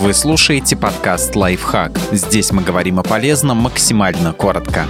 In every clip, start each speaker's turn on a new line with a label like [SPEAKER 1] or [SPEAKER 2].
[SPEAKER 1] Вы слушаете подкаст «Лайфхак». Здесь мы говорим о полезном максимально коротко.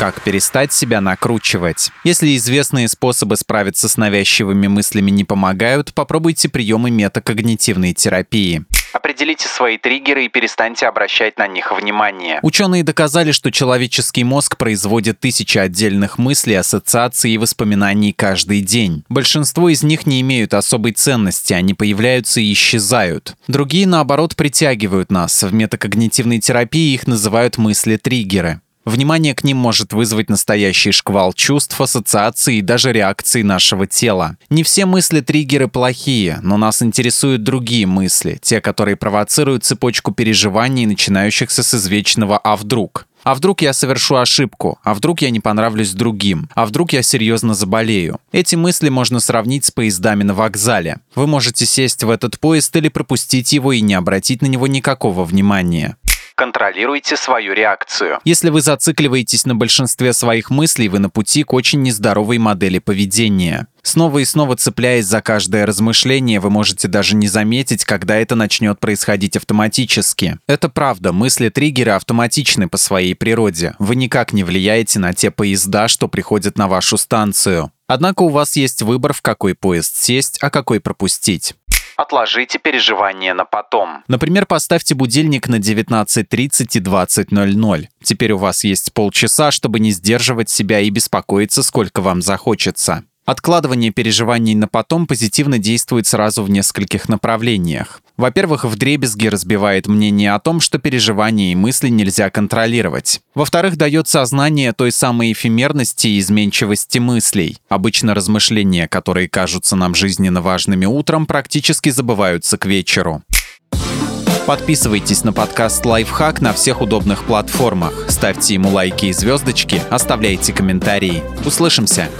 [SPEAKER 1] Как перестать себя накручивать? Если известные способы справиться с навязчивыми мыслями не помогают, попробуйте приемы метакогнитивной терапии. Определите свои триггеры и перестаньте обращать на них внимание. Ученые доказали, что человеческий мозг производит тысячи отдельных мыслей, ассоциаций и воспоминаний каждый день. Большинство из них не имеют особой ценности, они появляются и исчезают. Другие, наоборот, притягивают нас. В метакогнитивной терапии их называют мысли-триггеры. Внимание к ним может вызвать настоящий шквал чувств, ассоциаций и даже реакций нашего тела. Не все мысли-триггеры плохие, но нас интересуют другие мысли, те, которые провоцируют цепочку переживаний, начинающихся с извечного «а вдруг?». А вдруг я совершу ошибку? А вдруг я не понравлюсь другим? А вдруг я серьезно заболею? Эти мысли можно сравнить с поездами на вокзале. Вы можете сесть в этот поезд или пропустить его и не обратить на него никакого внимания. Контролируйте свою реакцию. Если вы зацикливаетесь на большинстве своих мыслей, вы на пути к очень нездоровой модели поведения. Снова и снова цепляясь за каждое размышление, вы можете даже не заметить, когда это начнет происходить автоматически. Это правда, мысли-триггеры автоматичны по своей природе. Вы никак не влияете на те поезда, что приходят на вашу станцию. Однако у вас есть выбор, в какой поезд сесть, а какой пропустить. Отложите переживания на потом. Например, поставьте будильник на 19.30 и 20.00. Теперь у вас есть полчаса, чтобы не сдерживать себя и беспокоиться, сколько вам захочется. Откладывание переживаний на потом позитивно действует сразу в нескольких направлениях. Во-первых, вдребезги разбивает мнение о том, что переживания и мысли нельзя контролировать. Во-вторых, дает сознание той самой эфемерности и изменчивости мыслей. Обычно размышления, которые кажутся нам жизненно важными утром, практически забываются к вечеру. Подписывайтесь на подкаст «Лайфхак» на всех удобных платформах. Ставьте ему лайки и звездочки, оставляйте комментарии. Услышимся!